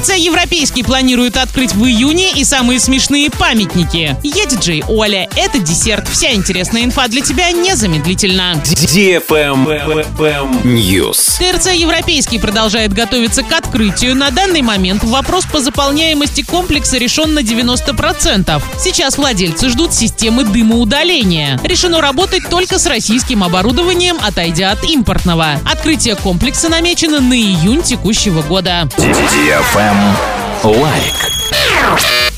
ТРЦ «Европейский» планирует открыть в июне и самые смешные памятники. Я диджей Оля, это десерт. Вся интересная инфа для тебя незамедлительно. News. ТРЦ «Европейский» продолжает готовиться к открытию. На данный момент вопрос по заполняемости комплекса решен на 90%. Сейчас владельцы ждут системы дымоудаления. Решено работать только с российским оборудованием, отойдя от импортного. Открытие комплекса намечено на июнь текущего года. FM like.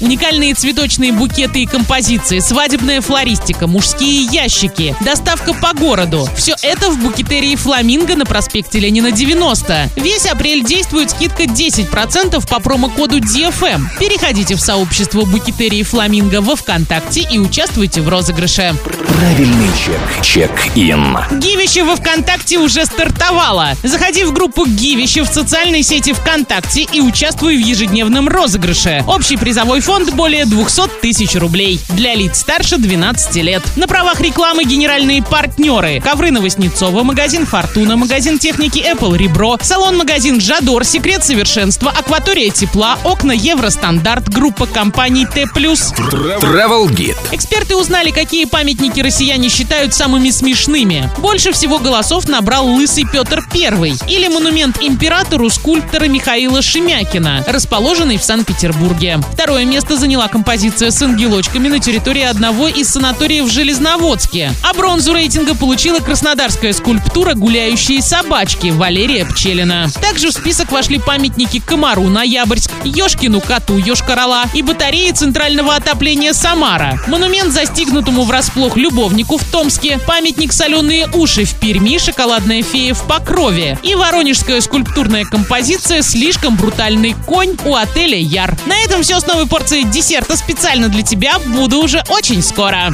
Уникальные цветочные букеты и композиции, свадебная флористика, мужские ящики, доставка по городу. Все это в букетерии «Фламинго» на проспекте Ленина 90. Весь апрель действует скидка 10% по промокоду DFM. Переходите в сообщество букетерии «Фламинго» во ВКонтакте и участвуйте в розыгрыше. Правильный чек. Чек-ин. Гивище во ВКонтакте уже стартовало. Заходи в группу Гивище в социальной сети ВКонтакте и участвуй в ежедневном розыгрыше. Общий призовой фонд более 200 тысяч рублей. Для лиц старше 12 лет. На правах рекламы генеральные партнеры. Ковры Новоснецова, магазин Фортуна, магазин техники Apple Ребро, салон-магазин Жадор, Секрет совершенства, Акватория тепла, окна Евростандарт, группа компаний Т+. Travel Guide. Эксперты узнали, какие памятники россияне считают самыми смешными. Больше всего голосов набрал Лысый Петр I или монумент императору скульптора Михаила Шемякина, расположенный в Санкт-Петербурге. Второе место заняла композиция с ангелочками на территории одного из санаториев в Железноводске. А бронзу рейтинга получила краснодарская скульптура «Гуляющие собачки» Валерия Пчелина. Также в список вошли памятники Комару Ноябрьск, Ёшкину коту Ёшкарала и батареи центрального отопления Самара. Монумент застигнутому врасплох любовнику в Томске, памятник «Соленые уши» в Перми, шоколадная фея в Покрове и воронежская скульптурная композиция «Слишком брутальный конь» у отеля Яр. На этом все с новой порцией десерта специально для тебя. Буду уже очень скоро.